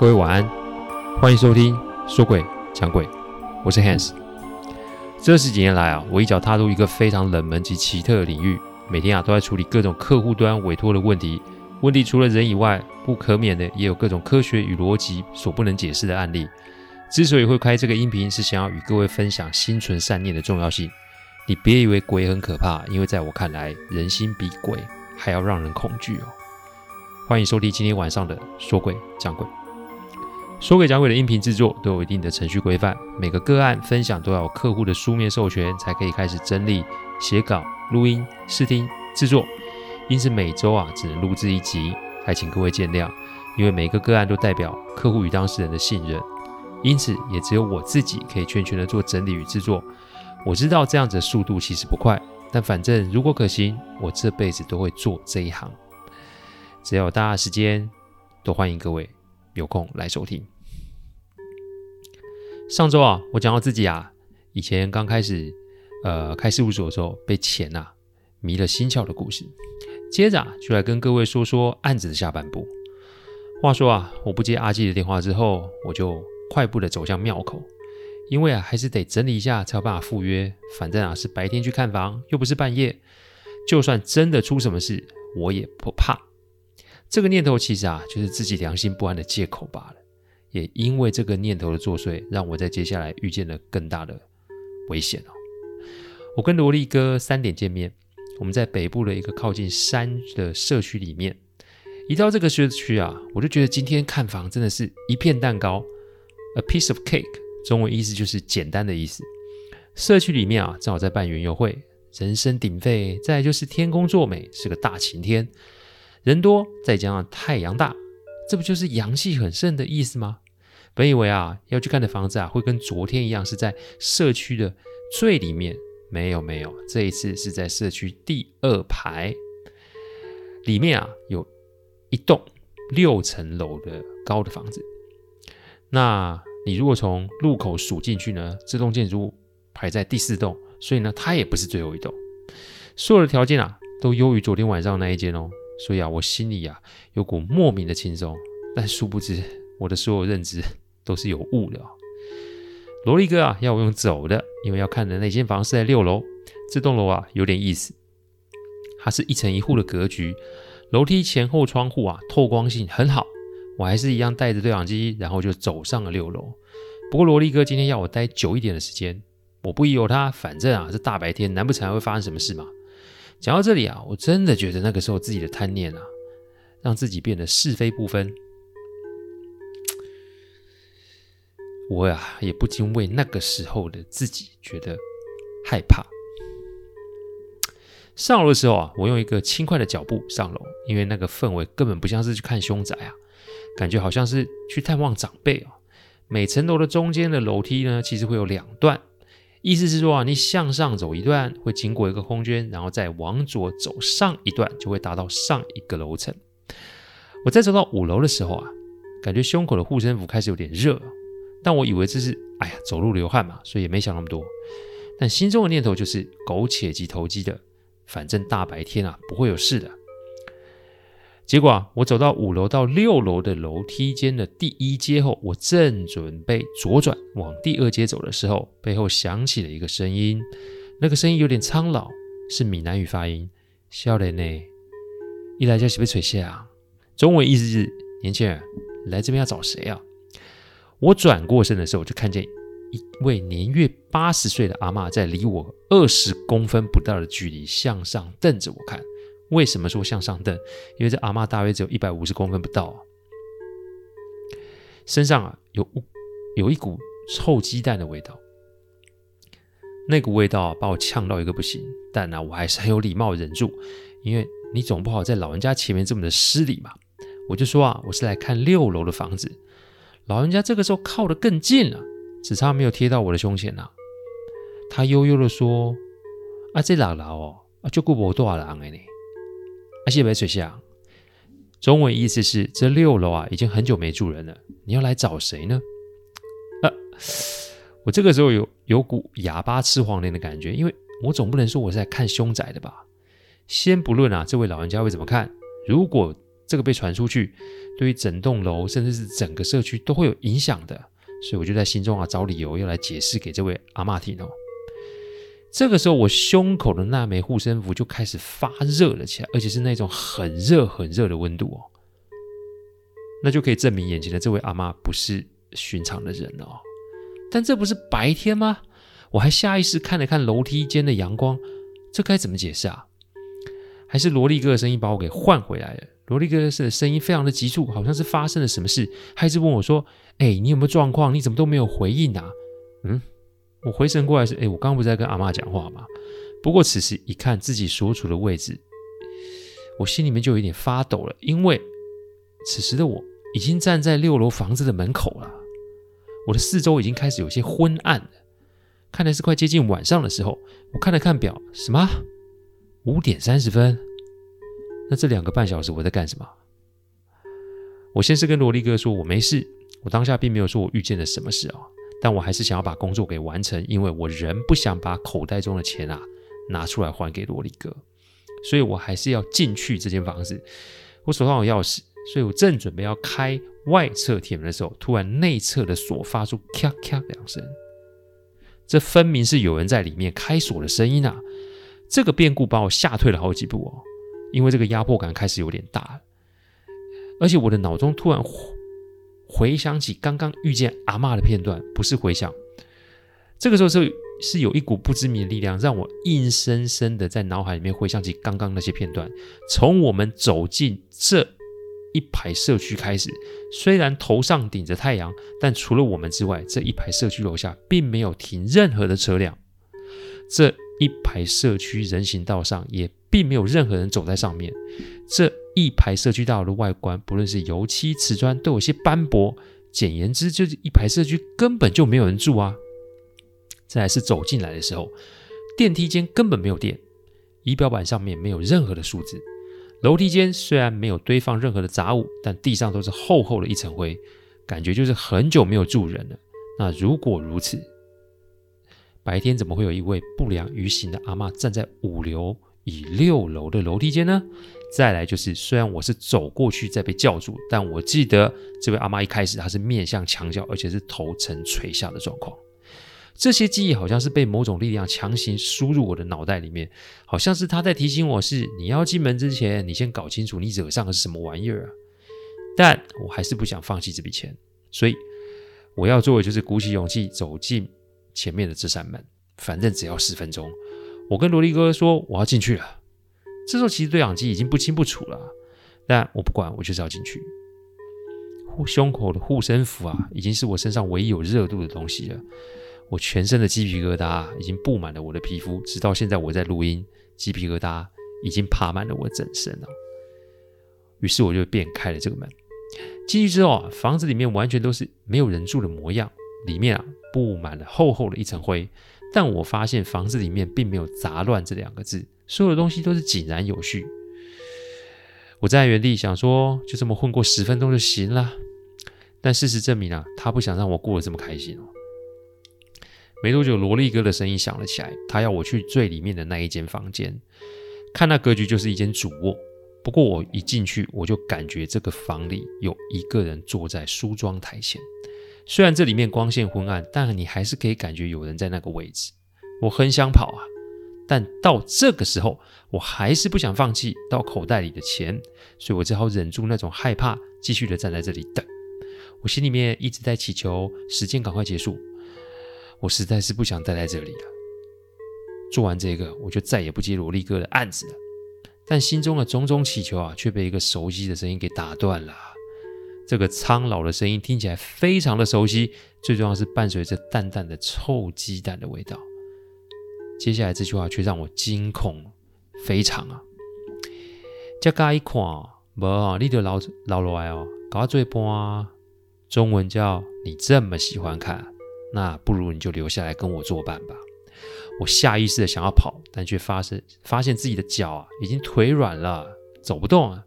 各位晚安，欢迎收听说鬼讲鬼，我是 Hans。这十几年来啊，我一脚踏入一个非常冷门及奇特的领域，每天啊都在处理各种客户端委托的问题。问题除了人以外，不可免的也有各种科学与逻辑所不能解释的案例。之所以会开这个音频，是想要与各位分享心存善念的重要性。你别以为鬼很可怕，因为在我看来，人心比鬼还要让人恐惧哦。欢迎收听今天晚上的说鬼讲鬼。说给讲鬼的音频制作都有一定的程序规范，每个个案分享都要有客户的书面授权才可以开始整理、写稿、录音、试听、制作，因此每周啊只能录制一集，还请各位见谅。因为每个个案都代表客户与当事人的信任，因此也只有我自己可以全权的做整理与制作。我知道这样子的速度其实不快，但反正如果可行，我这辈子都会做这一行。只要有大家时间，都欢迎各位有空来收听。上周啊，我讲到自己啊，以前刚开始呃开事务所的时候，被钱啊迷了心窍的故事。接着啊，就来跟各位说说案子的下半部。话说啊，我不接阿纪的电话之后，我就快步的走向庙口，因为啊，还是得整理一下才有办法赴约。反正啊，是白天去看房，又不是半夜，就算真的出什么事，我也不怕。这个念头其实啊，就是自己良心不安的借口罢了。也因为这个念头的作祟，让我在接下来遇见了更大的危险哦。我跟萝莉哥三点见面，我们在北部的一个靠近山的社区里面。一到这个社区啊，我就觉得今天看房真的是一片蛋糕，a piece of cake，中文意思就是简单的意思。社区里面啊，正好在办园游会，人声鼎沸，再来就是天公作美，是个大晴天。人多，再加上太阳大，这不就是阳气很盛的意思吗？本以为啊，要去看的房子啊，会跟昨天一样是在社区的最里面，没有没有，这一次是在社区第二排，里面啊有一栋六层楼的高的房子。那你如果从入口数进去呢，这栋建筑物排在第四栋，所以呢，它也不是最后一栋。所有的条件啊，都优于昨天晚上那一间哦。所以啊，我心里啊有股莫名的轻松，但殊不知我的所有认知都是有误的哦。萝莉哥啊要我用走的，因为要看的那间房是在六楼。这栋楼啊有点意思，它是一层一户的格局，楼梯前后窗户啊透光性很好。我还是一样带着对讲机，然后就走上了六楼。不过萝莉哥今天要我待久一点的时间，我不疑有他，反正啊是大白天，难不成还会发生什么事吗？讲到这里啊，我真的觉得那个时候自己的贪念啊，让自己变得是非不分。我呀，也不禁为那个时候的自己觉得害怕。上楼的时候啊，我用一个轻快的脚步上楼，因为那个氛围根本不像是去看凶宅啊，感觉好像是去探望长辈啊。每层楼的中间的楼梯呢，其实会有两段。意思是说啊，你向上走一段会经过一个空间，然后再往左走上一段就会达到上一个楼层。我在走到五楼的时候啊，感觉胸口的护身符开始有点热，但我以为这是哎呀走路流汗嘛，所以也没想那么多。但心中的念头就是苟且及投机的，反正大白天啊不会有事的。结果啊，我走到五楼到六楼的楼梯间的第一阶后，我正准备左转往第二阶走的时候，背后响起了一个声音。那个声音有点苍老，是闽南语发音。少年呢，一来就是被垂下啊。中文意思是年轻人来这边要找谁啊？我转过身的时候，就看见一位年约八十岁的阿嬷在离我二十公分不到的距离向上瞪着我看。为什么说向上瞪？因为这阿嬷大约只有一百五十公分不到，身上啊有有一股臭鸡蛋的味道，那股味道把我呛到一个不行。但呢，我还是很有礼貌忍住，因为你总不好在老人家前面这么的失礼嘛。我就说啊，我是来看六楼的房子。老人家这个时候靠得更近了，只差没有贴到我的胸前呐。他悠悠地说：“啊，这老楼哦，啊就顾不多少人哎呢。”阿西北水下，中文意思是这六楼啊已经很久没住人了，你要来找谁呢？啊，我这个时候有有股哑巴吃黄连的感觉，因为我总不能说我是来看凶宅的吧？先不论啊，这位老人家会怎么看？如果这个被传出去，对于整栋楼甚至是整个社区都会有影响的。所以我就在心中啊找理由要来解释给这位阿嬷听哦。这个时候，我胸口的那枚护身符就开始发热了起来，而且是那种很热很热的温度哦。那就可以证明眼前的这位阿嬷不是寻常的人哦。但这不是白天吗？我还下意识看了看楼梯间的阳光，这该怎么解释啊？还是萝莉哥的声音把我给唤回来了？萝莉哥的声音非常的急促，好像是发生了什么事，还是问我说：“哎，你有没有状况？你怎么都没有回应啊？”嗯。我回神过来是，哎，我刚刚不是在跟阿妈讲话吗？不过此时一看自己所处的位置，我心里面就有点发抖了，因为此时的我已经站在六楼房子的门口了，我的四周已经开始有些昏暗了，看来是快接近晚上的时候。我看了看表，什么？五点三十分？那这两个半小时我在干什么？我先是跟萝莉哥说我没事，我当下并没有说我遇见了什么事啊。但我还是想要把工作给完成，因为我仍不想把口袋中的钱啊拿出来还给萝莉哥，所以我还是要进去这间房子。我手上有钥匙，所以我正准备要开外侧铁门的时候，突然内侧的锁发出咔咔两声，这分明是有人在里面开锁的声音啊！这个变故把我吓退了好几步哦，因为这个压迫感开始有点大，而且我的脑中突然。回想起刚刚遇见阿嬷的片段，不是回想，这个时候是是有一股不知名的力量，让我硬生生的在脑海里面回想起刚刚那些片段。从我们走进这一排社区开始，虽然头上顶着太阳，但除了我们之外，这一排社区楼下并没有停任何的车辆。这一排社区人行道上也并没有任何人走在上面。这一排社区大楼的外观，不论是油漆、瓷砖，都有些斑驳。简言之，就是一排社区根本就没有人住啊。再来是走进来的时候，电梯间根本没有电，仪表板上面没有任何的数字。楼梯间虽然没有堆放任何的杂物，但地上都是厚厚的一层灰，感觉就是很久没有住人了。那如果如此，白天怎么会有一位不良于行的阿嬷站在五楼以六楼的楼梯间呢？再来就是，虽然我是走过去再被叫住，但我记得这位阿妈一开始她是面向墙角，而且是头呈垂下的状况。这些记忆好像是被某种力量强行输入我的脑袋里面，好像是她在提醒我是你要进门之前，你先搞清楚你惹上的是什么玩意儿啊。但我还是不想放弃这笔钱，所以我要做的就是鼓起勇气走进前面的这扇门，反正只要十分钟。我跟萝莉哥说我要进去了。这时候其实对讲机已经不清不楚了，但我不管，我就是要进去。护胸口的护身符啊，已经是我身上唯一有热度的东西了。我全身的鸡皮疙瘩已经布满了我的皮肤，直到现在我在录音，鸡皮疙瘩已经爬满了我整身了。于是我就便开了这个门。进去之后啊，房子里面完全都是没有人住的模样，里面啊布满了厚厚的一层灰。但我发现房子里面并没有杂乱这两个字。所有的东西都是井然有序。我在原地想说，就这么混过十分钟就行了。但事实证明啊，他不想让我过得这么开心哦。没多久，萝莉哥的声音响了起来，他要我去最里面的那一间房间，看那格局就是一间主卧。不过我一进去，我就感觉这个房里有一个人坐在梳妆台前。虽然这里面光线昏暗，但你还是可以感觉有人在那个位置。我很想跑啊。但到这个时候，我还是不想放弃到口袋里的钱，所以我只好忍住那种害怕，继续的站在这里等。我心里面一直在祈求时间赶快结束，我实在是不想待在这里了。做完这个，我就再也不接萝莉哥的案子了。但心中的种种祈求啊，却被一个熟悉的声音给打断了。这个苍老的声音听起来非常的熟悉，最重要是伴随着淡淡的臭鸡蛋的味道。接下来这句话却让我惊恐非常啊！这嘎一看，无啊，你就老老来哦，搞最半，中文叫你这么喜欢看，那不如你就留下来跟我作伴吧。我下意识的想要跑，但却发现发现自己的脚啊已经腿软了，走不动了。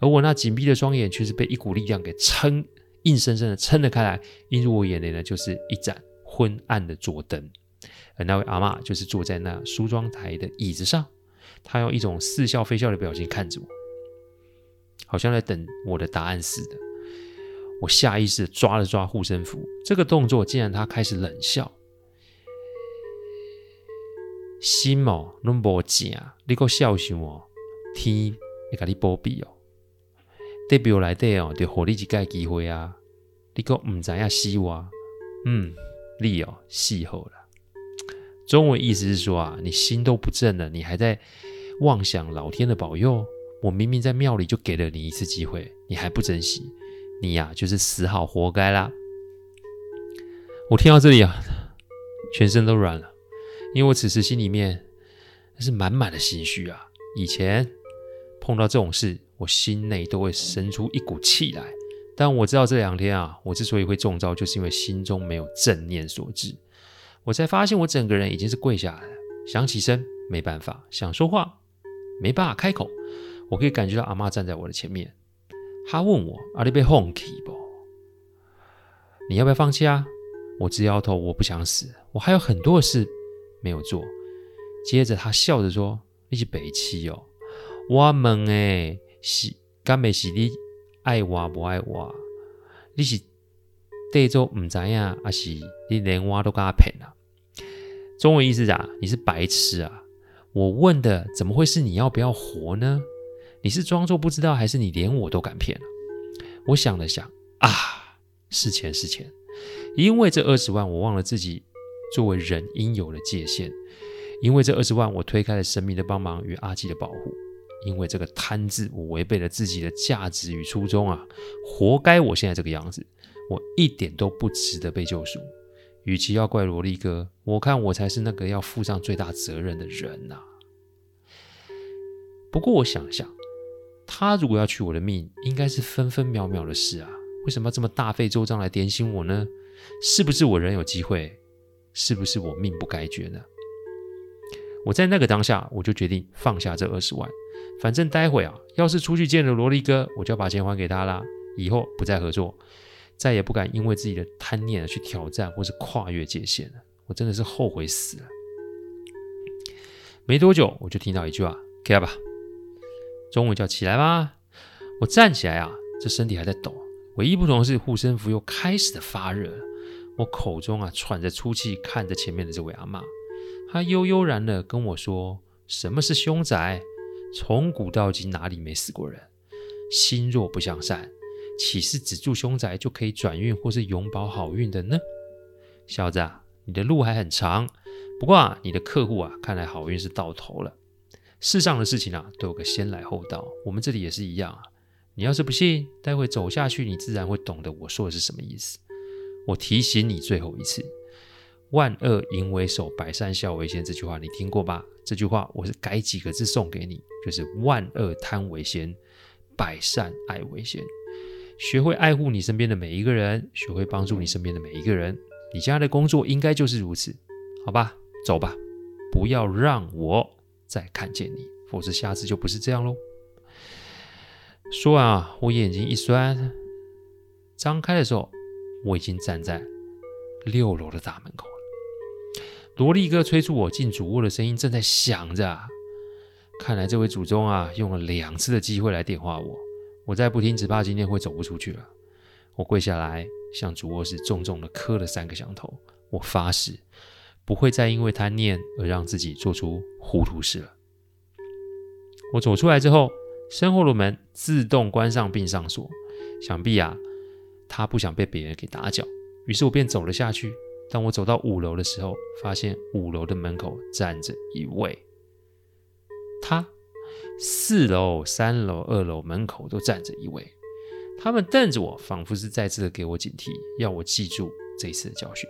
而我那紧闭的双眼却是被一股力量给撑，硬生生的撑了开来。映入我眼帘的就是一盏昏暗的桌灯。而那位阿嬷就是坐在那梳妆台的椅子上，她用一种似笑非笑的表情看着我。好像在等我的答案似的。我下意识抓了抓护身符，这个动作竟然她开始冷笑。心哦，拢无正，你个笑想哦，天会给你保庇哦。代表来底哦，就给你一个机会啊！你个唔知影死我，嗯，你哦死好了。中文意思是说啊，你心都不正了，你还在妄想老天的保佑？我明明在庙里就给了你一次机会，你还不珍惜，你呀、啊、就是死好活该啦！我听到这里啊，全身都软了。因为我此时心里面是满满的心虚啊！以前碰到这种事，我心内都会生出一股气来。但我知道这两天啊，我之所以会中招，就是因为心中没有正念所致。我才发现我整个人已经是跪下来了，想起身没办法，想说话没办法开口。我可以感觉到阿妈站在我的前面，她问我：“阿你被放弃不？你要不要放弃啊？”我直摇头，我不想死，我还有很多事。没有做，接着她笑着说：“你是北七哦，我问诶，是干没是你爱我不爱我？你是对做唔知呀，还是你连我都敢骗啊？”中文意思啊，你是白痴啊！我问的怎么会是你要不要活呢？你是装作不知道，还是你连我都敢骗啊？我想了想啊，是钱是钱，因为这二十万，我忘了自己。作为人应有的界限，因为这二十万，我推开了神明的帮忙与阿基的保护；因为这个贪字，我违背了自己的价值与初衷啊！活该我现在这个样子，我一点都不值得被救赎。与其要怪萝莉哥，我看我才是那个要负上最大责任的人呐、不过我想想，他如果要取我的命，应该是分分秒秒的事啊！为什么要这么大费周章来点醒我呢？是不是我仍有机会？是不是我命不该绝呢？我在那个当下，我就决定放下这二十万。反正待会啊，要是出去见了萝莉哥，我就要把钱还给他啦。以后不再合作，再也不敢因为自己的贪念去挑战或是跨越界限了。我真的是后悔死了。没多久，我就听到一句话：“起来吧。”中文叫“起来吧”。我站起来啊，这身体还在抖。唯一不同的是，护身符又开始的发热了。我口中啊喘着粗气，看着前面的这位阿妈，他悠悠然的跟我说：“什么是凶宅？从古到今哪里没死过人？心若不向善，岂是只住凶宅就可以转运或是永保好运的呢？小子啊，你的路还很长。不过啊，你的客户啊，看来好运是到头了。世上的事情啊，都有个先来后到，我们这里也是一样啊。你要是不信，待会走下去，你自然会懂得我说的是什么意思。”我提醒你最后一次，“万恶淫为首，百善孝为先”这句话你听过吧？这句话我是改几个字送给你，就是“万恶贪为先，百善爱为先”。学会爱护你身边的每一个人，学会帮助你身边的每一个人。你将来的工作应该就是如此，好吧？走吧，不要让我再看见你，否则下次就不是这样喽。说完啊，我眼睛一酸，张开的时候。我已经站在六楼的大门口。萝莉哥催促我进主卧的声音正在响着啊。看来这位祖宗啊，用了两次的机会来点化我。我再不听，只怕今天会走不出去了。我跪下来，向主卧室重重的磕了三个响头。我发誓，不会再因为贪念而让自己做出糊涂事了。我走出来之后，身后的门自动关上并上锁。想必啊。他不想被别人给打搅，于是我便走了下去。当我走到五楼的时候，发现五楼的门口站着一位。他，四楼、三楼、二楼门口都站着一位。他们瞪着我，仿佛是再次的给我警惕，要我记住这次的教训。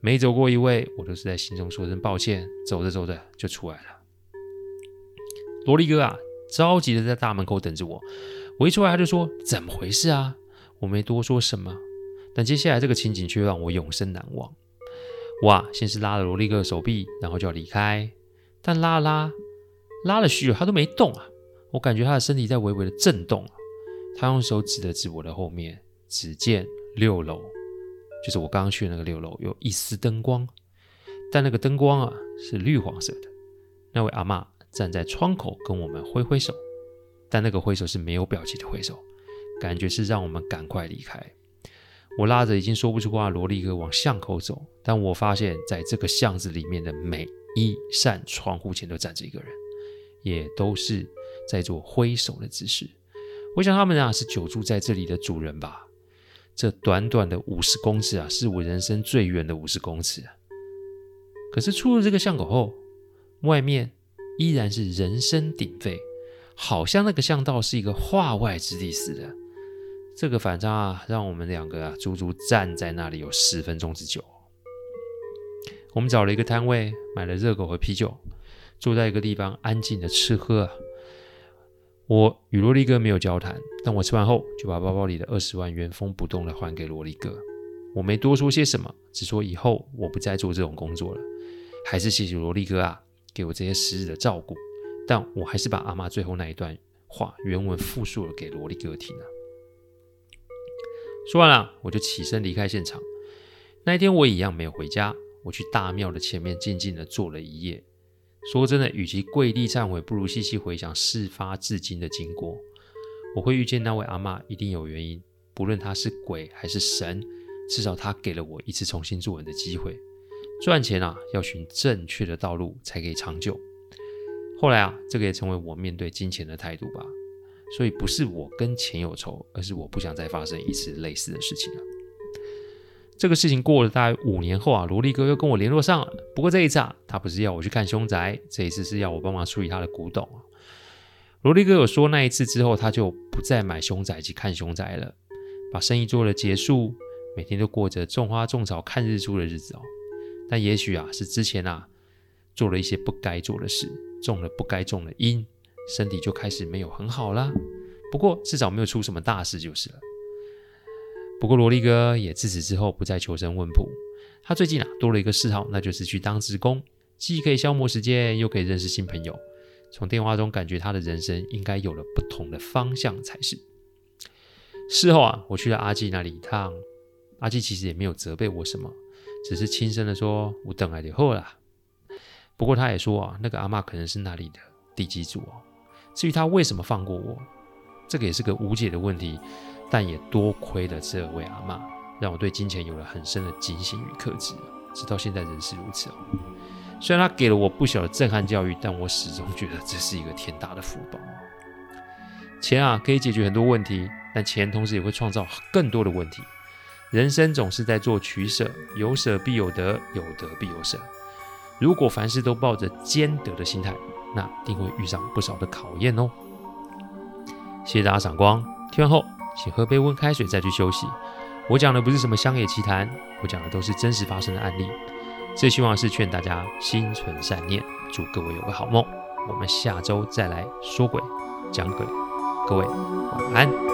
每走过一位，我都是在心中说声抱歉。走着走着就出来了。萝莉哥啊，着急的在大门口等着我。我一出来，他就说：“怎么回事啊？”我没多说什么，但接下来这个情景却让我永生难忘。哇！先是拉了萝莉哥的手臂，然后就要离开，但拉拉，拉了许久，他都没动啊！我感觉他的身体在微微的震动。他用手指了指我的后面，只见六楼，就是我刚刚去的那个六楼，有一丝灯光，但那个灯光啊是绿黄色的。那位阿嬷站在窗口跟我们挥挥手。但那个挥手是没有表情的挥手，感觉是让我们赶快离开。我拉着已经说不出话的萝莉哥往巷口走，但我发现在这个巷子里面的每一扇窗户前都站着一个人，也都是在做挥手的姿势。我想他们啊是久住在这里的主人吧。这短短的五十公尺啊，是我人生最远的五十公尺啊。可是出了这个巷口后，外面依然是人声鼎沸，好像那个巷道是一个化外之地似的。这个反差啊，让我们两个啊足足站在那里有十分钟之久。我们找了一个摊位，买了热狗和啤酒，坐在一个地方安静的吃喝啊。我与萝莉哥没有交谈，但我吃完后就把包包里的二十万原封不动的还给萝莉哥。我没多说些什么，只说以后我不再做这种工作了。还是谢谢萝莉哥啊，给我这些时日的照顾。但我还是把阿妈最后那一段话原文复述了给萝莉哥听啊。说完了，我就起身离开现场。那一天我一样没有回家，我去大庙的前面静静的坐了一夜。说真的，与其跪地忏悔，不如细细回想事发至今的经过。我会遇见那位阿嬷，一定有原因。不论他是鬼还是神，至少他给了我一次重新做人的机会。赚钱啊，要寻正确的道路才可以长久。后来啊，这个也成为我面对金钱的态度吧。所以不是我跟钱有仇，而是我不想再发生一次类似的事情了。这个事情过了大概五年后啊，萝莉哥又跟我联络上了。不过这一次啊，他不是要我去看凶宅，这一次是要我帮忙处理他的古董啊。萝莉哥有说，那一次之后，他就不再买凶宅及看凶宅了，把生意做了结束，每天都过着种花种草看日出的日子哦。但也许啊，是之前啊做了一些不该做的事，种了不该种的因，身体就开始没有很好啦。不过至少没有出什么大事就是了。不过萝莉哥也自此之后不再求神问卜，他最近啊多了一个嗜好，那就是去当职工，既可以消磨时间，又可以认识新朋友。从电话中感觉他的人生应该有了不同的方向才是。事后啊，我去了阿纪那里一趟，阿纪其实也没有责备我什么，只是轻声的说：“我等来的后啦。”不过他也说啊，那个阿嬷可能是那里的地基主哦。至于他为什么放过我，这个也是个无解的问题。但也多亏了这位阿嬷，让我对金钱有了很深的警醒与克制，直到现在仍是如此。虽然他给了我不小的震撼教育，但我始终觉得这是一个天大的福报。钱啊，可以解决很多问题，但钱同时也会创造更多的问题。人生总是在做取舍，有舍必有得，有得必有舍。如果凡事都抱着兼得的心态，那定会遇上不少的考验哦。谢谢大家赏光，听完后。请喝杯温开水再去休息。我讲的不是什么乡野奇谈，我讲的都是真实发生的案例。最希望是劝大家心存善念，祝各位有个好梦。我们下周再来说鬼讲鬼，各位晚安。